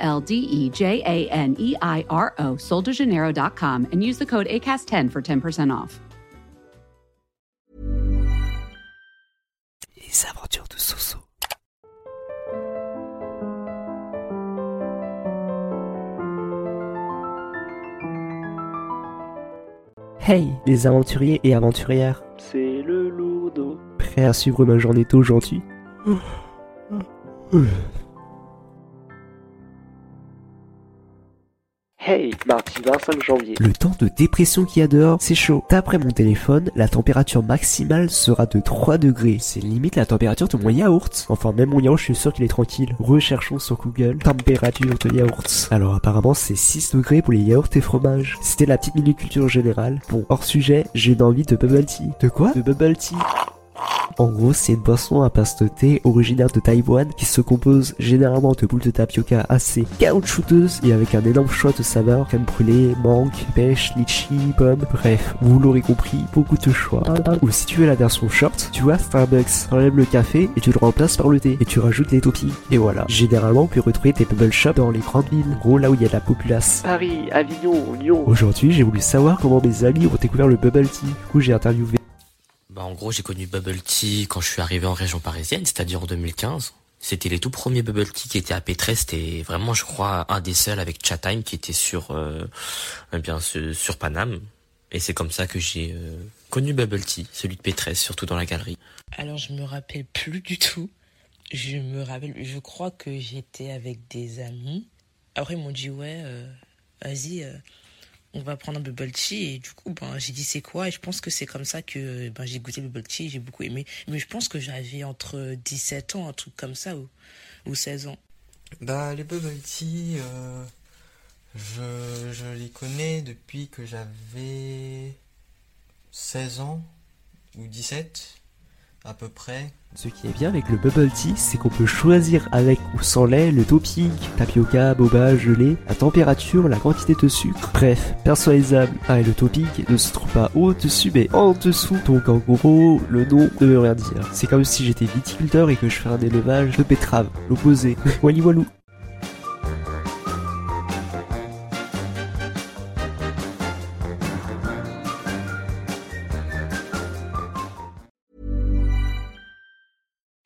L D E J A N E I R O, soldejaneiro.com, and use the code ACAST10 for 10% off. Les aventures de Soso. Hey, les aventuriers et aventurières, C'est le lourdeau. prêts à suivre ma journée d'aujourd'hui? Hey, mardi 25 janvier. Le temps de dépression qu'il y a dehors, c'est chaud. D'après mon téléphone, la température maximale sera de 3 degrés. C'est limite la température de mon yaourt. Enfin, même mon yaourt, je suis sûr qu'il est tranquille. Recherchons sur Google température de yaourt. Alors apparemment, c'est 6 degrés pour les yaourts et fromages. C'était la petite minute culture générale. Bon, hors sujet, j'ai une envie de bubble tea. De quoi? De bubble tea. En gros, c'est une boisson à thé originaire de Taïwan qui se compose généralement de boules de tapioca assez caoutchouteuses et avec un énorme choix de saveurs crème brûlée, mangue, pêche, litchi, pomme, bref, vous l'aurez compris, beaucoup de choix. Ou si tu veux la version short, tu vois Starbucks, t'enlèves le café et tu le remplaces par le thé et tu rajoutes les toppings. Et voilà. Généralement, on peut retrouver tes bubble shops dans les grandes villes, gros là où il y a de la populace. Paris, Avignon, Lyon. Aujourd'hui, j'ai voulu savoir comment mes amis ont découvert le bubble tea. Du coup, j'ai interviewé Bah, en gros, j'ai connu Bubble Tea quand je suis arrivé en région parisienne, c'est-à-dire en 2015. C'était les tout premiers Bubble Tea qui étaient à Pétresse. C'était vraiment, je crois, un des seuls avec Chatime qui était sur, euh, eh bien, sur, Paname. Et c'est comme ça que j'ai euh, connu Bubble Tea, celui de Pétresse, surtout dans la galerie. Alors je me rappelle plus du tout. Je me rappelle, je crois que j'étais avec des amis. Après ils m'ont dit ouais, euh, vas-y, on va prendre un bubble tea et du coup ben j'ai dit c'est quoi? Et je pense que c'est comme ça que ben j'ai goûté le bubble tea, j'ai beaucoup aimé. Mais je pense que j'avais entre 17 ans, un truc comme ça ou, ou 16 ans. Bah, les bubble tea, euh, je, je les connais depuis que j'avais 16 ans ou 17 à peu près. Ce qui est bien avec le bubble tea, c'est qu'on peut choisir avec ou sans lait le topping, tapioca, boba, gelé, la température, la quantité de sucre, bref, personnalisable. Ah et le topping ne se trouve pas au-dessus mais en dessous, donc en gros, le nom ne veut rien dire. C'est comme si j'étais viticulteur et que je fais un élevage de betteraves, l'opposé. Wally walou.